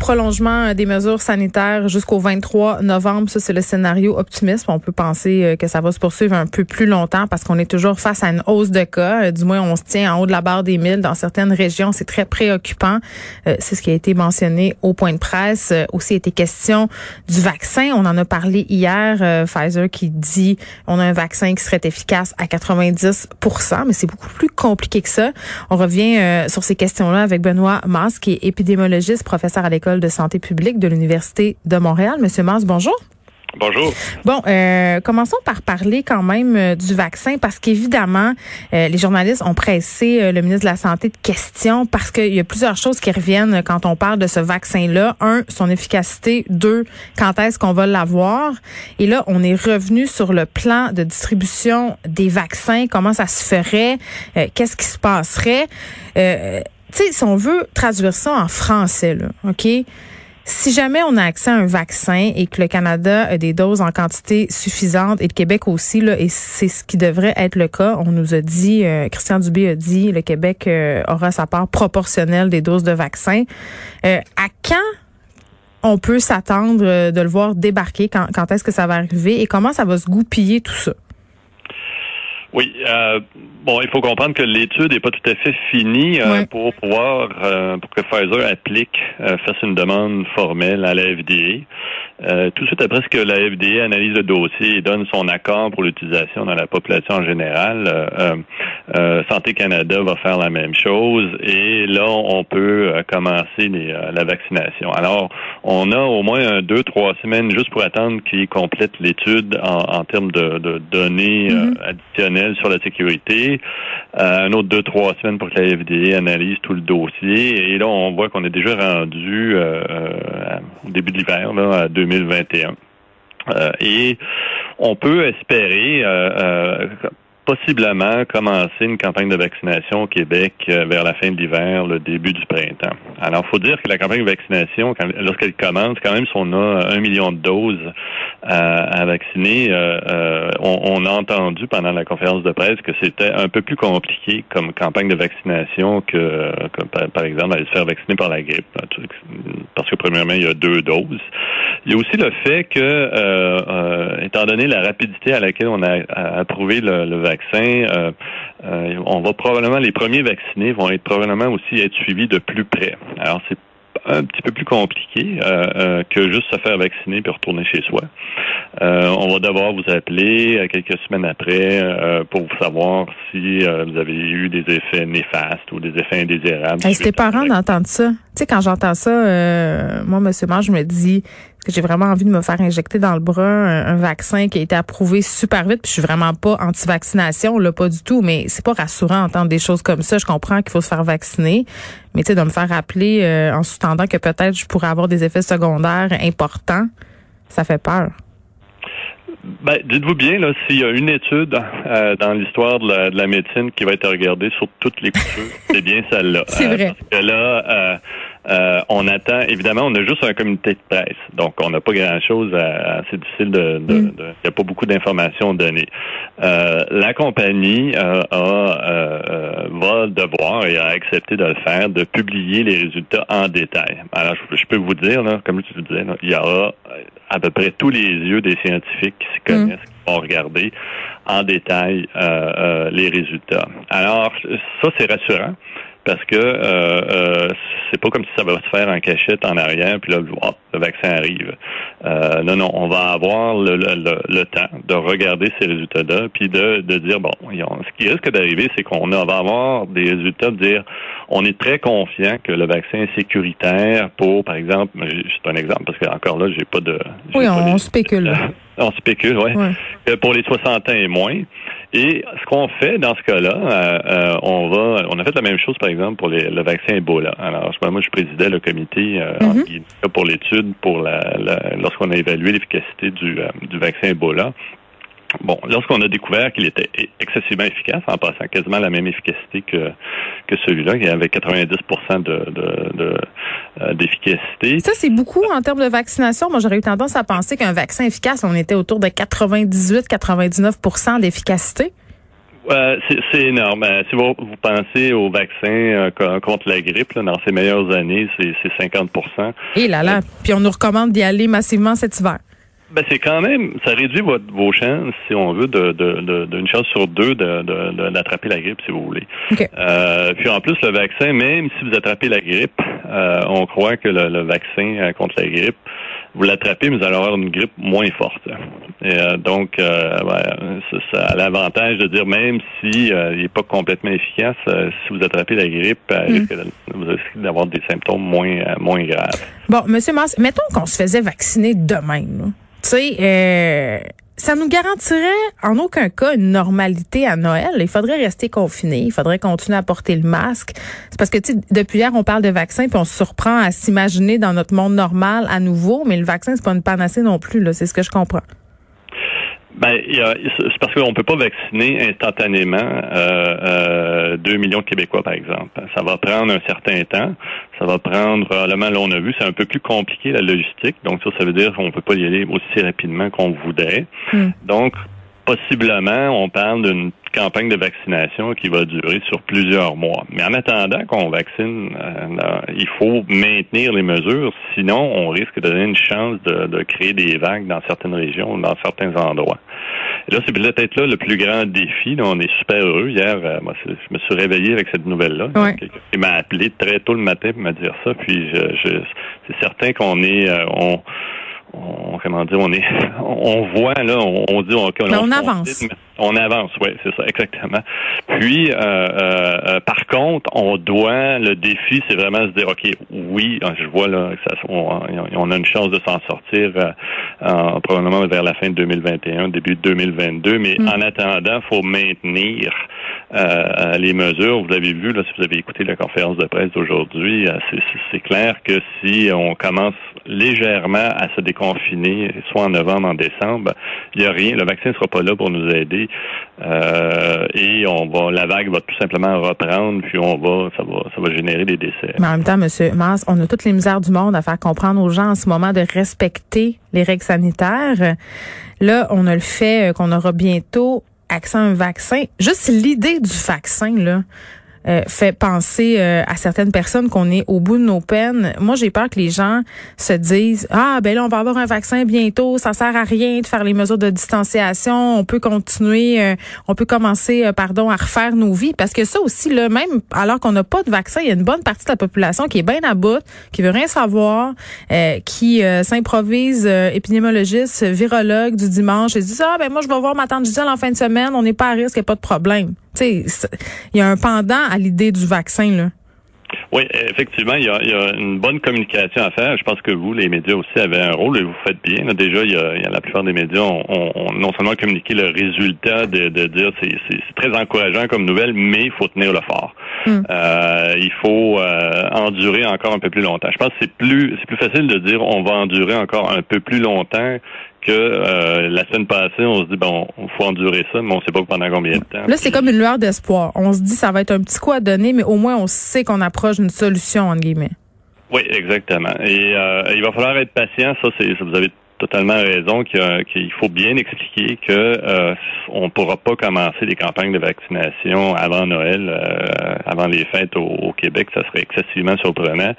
prolongement des mesures sanitaires jusqu'au 23 novembre. Ça, c'est le scénario optimiste. On peut penser euh, que ça va se poursuivre un peu plus longtemps parce qu'on est toujours face à une hausse de cas. Euh, du moins, on se tient en haut de la barre des 1000 dans certaines régions. C'est très préoccupant. Euh, c'est ce qui a été mentionné au point de presse. Aussi, a été question du vaccin. On en a parlé hier. Pfizer qui dit on a un vaccin qui serait efficace à 90% mais c'est beaucoup plus compliqué que ça. On revient sur ces questions-là avec Benoît Mas, qui est épidémiologiste, professeur à l'école de santé publique de l'Université de Montréal. Monsieur Mars, bonjour. Bonjour. Bon, euh, commençons par parler quand même euh, du vaccin parce qu'évidemment, euh, les journalistes ont pressé le ministre de la Santé de questions parce qu'il y a plusieurs choses qui reviennent quand on parle de ce vaccin-là. Un, son efficacité. Deux, quand est-ce qu'on va l'avoir? Et là, on est revenu sur le plan de distribution des vaccins. Comment ça se ferait? Qu'est-ce qui se passerait? Tu sais, si on veut traduire ça en français, là, OK? Si jamais on a accès à un vaccin et que le Canada a des doses en quantité suffisante et le Québec aussi, là, et c'est ce qui devrait être le cas, on nous a dit, euh, Christian Dubé a dit, le Québec euh, aura sa part proportionnelle des doses de vaccins. Euh, à quand on peut s'attendre de le voir débarquer? Quand, quand est-ce que ça va arriver? Et comment ça va se goupiller tout ça? Oui, euh, bon, il faut comprendre que l'étude n'est pas tout à fait finie euh, pour pouvoir, euh, pour que Pfizer applique, euh, fasse une demande formelle à la FDA. tout de suite après ce que la FDA analyse le dossier et donne son accord pour l'utilisation dans la population en général, Santé Canada va faire la même chose et là, on peut commencer les, la vaccination. Alors, on a au moins deux, trois semaines juste pour attendre qu'il complète l'étude en, en, termes de, de données mm-hmm. additionnelles sur la sécurité. Euh, un autre deux, trois semaines pour que la FDA analyse tout le dossier. Et là, on voit qu'on est déjà rendu euh, euh, au début de l'hiver, là, à 2021. et on peut espérer possiblement commencer une campagne de vaccination au Québec euh, vers la fin de l'hiver, le début du printemps. Alors, faut dire que la campagne de vaccination, lorsqu'elle commence, quand même, si on a un million de doses à, vacciner, euh, on, a entendu pendant la conférence de presse que c'était un peu plus compliqué comme campagne de vaccination que, par, exemple, aller se faire vacciner par la grippe. Parce que, premièrement, il y a deux doses. Il y a aussi le fait que, euh, étant donné la rapidité à laquelle on a approuvé le, le vaccin, euh, euh, on va probablement, les premiers vaccinés vont être probablement aussi être suivis de plus près. Alors, c'est un petit peu plus compliqué euh, que juste se faire vacciner puis retourner chez soi. on va devoir vous appeler quelques semaines après pour savoir si vous avez eu des effets néfastes ou des effets indésirables. C'était parent d'entendre ça. Tu sais, quand j'entends ça, moi, Monsieur Mange, je me dis que j'ai vraiment envie de me faire injecter dans le bras un, vaccin qui a été approuvé super vite. Puis je suis vraiment pas anti-vaccination, là, pas du tout. Mais c'est pas rassurant d'entendre des choses comme ça. Je comprends qu'il faut se faire vacciner, mais tu sais, de me faire rappeler euh, en sous-tendant que peut-être je pourrais avoir des effets secondaires importants, ça fait peur. Ben, dites-vous bien, là, s'il y a une étude euh, dans l'histoire de la, médecine qui va être regardée sur toutes les coutures, c'est bien celle-là. C'est vrai. Euh, parce que là, euh, on attend, évidemment, on a juste un comité de presse, donc on n'a pas grand-chose. À, c'est difficile de, mm. il n'y a pas beaucoup d'informations données. Euh, la compagnie euh, a, va devoir et a accepté de le faire, de publier les résultats en détail. Alors, je, peux vous dire, là, comme je vous disais, il y aura à peu près tous les yeux des scientifiques qui connaissent, mm. qui vont regarder en détail les résultats. Alors, ça, c'est rassurant parce que euh, euh, c'est pas comme si ça va se faire en cachette en arrière, puis là, le vaccin arrive. Euh, non, non, on va avoir le, le, temps de regarder ces résultats-là, puis de, de dire, bon, ce qui risque d'arriver, c'est qu'on va avoir des résultats de dire, on est très confiant que le vaccin est sécuritaire pour, par exemple, c'est un exemple, parce que encore là, j'ai pas de... Oui, on, spécule. on spécule, oui. Ouais. Pour les 60 ans et moins. Et ce qu'on fait dans ce cas-là, euh, euh, on va, on a fait la même chose par exemple pour le vaccin Ebola. Alors, moi, je présidais le comité euh, mm-hmm. pour l'étude pour la, lorsqu'on a évalué l'efficacité du, du vaccin Ebola. Bon, lorsqu'on a découvert qu'il était excessivement efficace, en passant quasiment la même efficacité que, que celui-là, qui avait 90 de, euh, d'efficacité. Ça, c'est beaucoup en termes de vaccination. Moi, j'aurais eu tendance à penser qu'un vaccin efficace, on était autour de 98-99% d'efficacité. Euh, c'est énorme. Euh, si vous, pensez au vaccin euh, contre la grippe, dans ses meilleures années, c'est 50 Et là là, puis on nous recommande d'y aller massivement cet hiver. Ben c'est quand même, ça réduit votre, vos chances, si on veut, d'une de, de, chance sur deux d'attraper la grippe, si vous voulez. puis en plus, le vaccin, même si vous attrapez la grippe, on croit que le vaccin contre la grippe vous l'attrapez, mais vous allez avoir une grippe moins forte. Et, euh, donc, euh, ça, a l'avantage de dire même si euh, il n'est pas complètement efficace, si vous attrapez la grippe, mm. vous risquez d'avoir des symptômes moins moins graves. Bon, Monsieur Mars, mettons qu'on se faisait vacciner demain. Tu sais, ça nous garantirait en aucun cas une normalité à Noël. Il faudrait rester confiné, il faudrait continuer à porter le masque. C'est parce que tu depuis hier on parle de vaccin puis on se surprend à s'imaginer dans notre monde normal à nouveau, mais le vaccin c'est pas une panacée non plus là, c'est ce que je comprends. Ben, c'est parce qu'on ne peut pas vacciner instantanément euh, 2 euh, millions de Québécois, par exemple. Ça va prendre un certain temps. Ça va prendre, probablement, là, on a vu, c'est un peu plus compliqué, la logistique. Donc, ça, ça veut dire qu'on ne peut pas y aller aussi rapidement qu'on voudrait. Hmm. Donc, possiblement, on parle d'une campagne de vaccination qui va durer sur plusieurs mois. Mais en attendant qu'on vaccine, euh, il faut maintenir les mesures, sinon on risque de donner une chance de, créer des vagues dans certaines régions, dans certains endroits. Et là, c'est peut-être là le plus grand défi. on est super heureux. Hier, euh, moi, je me suis réveillé avec cette nouvelle-là. Il m'a appelé très tôt le matin pour me dire ça. Puis, je, c'est certain qu'on est, euh, on, on, comment dire, on est, on voit là, on, dit, on, on avance. On avance, oui, c'est ça, exactement. Puis, euh, euh, euh, par contre, on doit, le défi, c'est vraiment se dire, OK, oui, je vois là, ça, on, a une chance de s'en sortir probablement vers la fin de 2021, début de 2022, mais mm. en attendant, faut maintenir les mesures. Vous avez vu, là, si vous avez écouté la conférence de presse d'aujourd'hui, c'est clair que si on commence légèrement à se déconfiner, soit en novembre, en décembre, il n'y a rien. Le vaccin ne sera pas là pour nous aider. Euh, et on va, la vague va tout simplement reprendre, puis on va, ça va, ça va générer des décès. Mais en même temps, Monsieur Mars, on a toutes les misères du monde à faire comprendre aux gens en ce moment de respecter les règles sanitaires. Là, on a le fait qu'on aura bientôt accès à un vaccin. Juste l'idée du vaccin, là. Euh, fait penser euh, à certaines personnes qu'on est au bout de nos peines. Moi, j'ai peur que les gens se disent ah ben là on va avoir un vaccin bientôt, ça sert à rien de faire les mesures de distanciation, on peut continuer, euh, on peut commencer pardon à refaire nos vies parce que ça aussi là même alors qu'on n'a pas de vaccin, il y a une bonne partie de la population qui est bien à bout, qui veut rien savoir, qui s'improvise épidémiologiste, virologue du dimanche et dit ah ben moi je vais voir ma tante Gisèle en fin de semaine, on n'est pas à risque, n'y a pas de problème. Tu sais, il y a un pendant à l'idée du vaccin, là. Oui, effectivement, il y, a, une bonne communication à faire. Je pense que vous, les médias aussi, avez un rôle et vous faites bien. déjà, il y, a, la plupart des médias ont, non seulement communiqué le résultat de, de dire c'est, c'est, très encourageant comme nouvelle, mais il faut tenir le fort. Hmm. Euh, il faut euh, endurer encore un peu plus longtemps. Je pense que c'est plus c'est plus facile de dire on va endurer encore un peu plus longtemps que euh, la semaine passée, on se dit bon, il faut endurer ça, mais on ne sait pas pendant combien de temps. Là, c'est comme une lueur d'espoir. On se dit ça va être un petit coup à donner, mais au moins on sait qu'on approche d'une solution entre guillemets. Oui, exactement. Et euh, il va falloir être patient. Ça, c'est vous avez totalement raison qu'il faut bien expliquer que euh, on pourra pas commencer des campagnes de vaccination avant Noël, euh, avant les fêtes au, Québec, ça serait excessivement surprenant.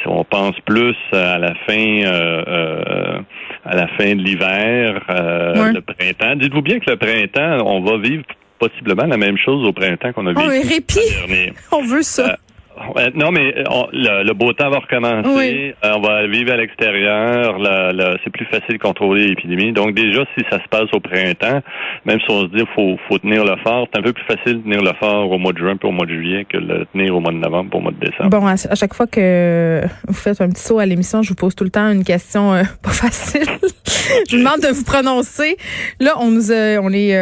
Si on pense plus à la fin euh, à la fin de l'hiver, le printemps, dites-vous bien que le printemps, on va vivre possiblement la même chose au printemps qu'on a oh, vécu. répit. on veut ça non, mais euh, le, beau temps va recommencer. Euh, on va vivre à l'extérieur. C'est plus facile de contrôler l'épidémie. Donc déjà, si ça se passe au printemps, même si on se dit faut faut tenir le fort, c'est un peu plus facile de tenir le fort au mois de juin puis au mois de juillet que de le tenir au mois de novembre pour au mois de décembre. Bon, à, chaque fois que vous faites un petit saut à l'émission, je vous pose tout le temps une question euh, pas facile. je vous demande de vous prononcer. Là, on nous a, on est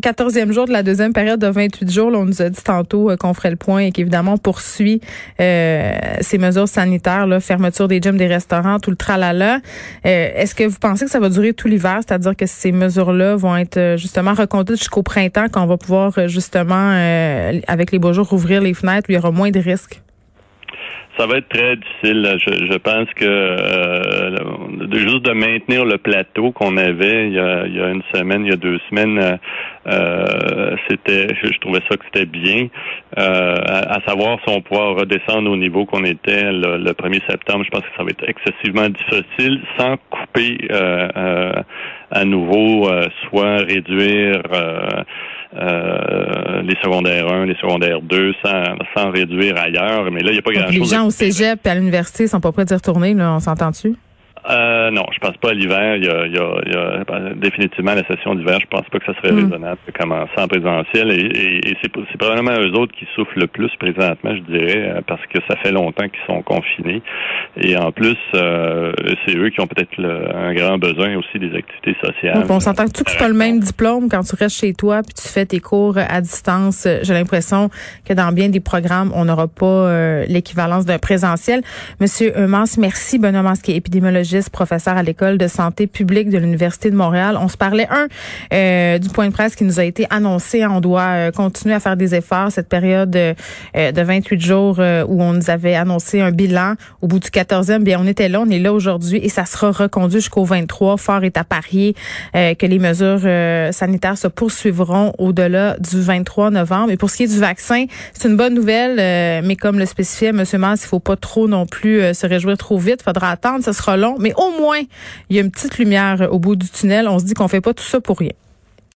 14e jour de la deuxième période de 28 jours. Là, on nous a dit tantôt qu'on ferait le point et qu'évidemment pour poursuit ces mesures sanitaires, fermeture des gyms, des restaurants, tout le tralala. Est-ce que vous pensez que ça va durer tout l'hiver, c'est-à-dire que ces mesures-là vont être justement reconduites jusqu'au printemps, qu'on va pouvoir justement, avec les beaux jours, ouvrir les fenêtres, où il y aura moins de risques? Ça va être très difficile. Je, je pense que euh, juste de maintenir le plateau qu'on avait il y, a, il y, a, une semaine, il y a deux semaines, euh, euh c'était, je, trouvais ça que c'était bien. Euh, à, savoir si on pourra redescendre au niveau qu'on était le, 1er septembre, je pense que ça va être excessivement difficile sans couper à nouveau, soit réduire euh, les secondaires 1, les secondaires 2, sans, sans réduire ailleurs. Mais là, il n'y a pas grand-chose. Les gens au cégep et à l'université sont pas prêts d'y retourner, là, on s'entend-tu? Euh, non, je pense pas à l'hiver. Il y a, il y a, il y a ben, définitivement la session d'hiver. Je pense pas que ça serait mm. raisonnable de commencer en présentiel. Et, et, et c'est, probablement eux autres qui souffrent le plus présentement, je dirais, euh, parce que ça fait longtemps qu'ils sont confinés. Et en plus, euh, c'est eux qui ont peut-être un grand besoin aussi des activités sociales. on s'entend que tu pas le même diplôme quand tu restes chez toi puis tu fais tes cours à distance? J'ai l'impression que dans bien des programmes, on n'aura pas euh, l'équivalence d'un présentiel. Monsieur Mans, merci. Benoît Mans, qui est professeur à l'école de santé publique de l'Université de Montréal. On se parlait, un, euh, du point de presse qui nous a été annoncé. On doit euh, continuer à faire des efforts cette période euh, de 28 jours où on nous avait annoncé un bilan au bout du 14e. Bien, on était là, on est là aujourd'hui et ça sera reconduit jusqu'au 23. Fort est à parier que les mesures sanitaires se poursuivront au-delà du 23 novembre. Et pour ce qui est du vaccin, c'est une bonne nouvelle, mais comme le spécifiait M. Mars, il faut pas trop non plus se réjouir trop vite. Faudra attendre, ce sera long mais au moins, il y a une petite lumière au bout du tunnel. On se dit qu'on fait pas tout ça pour rien.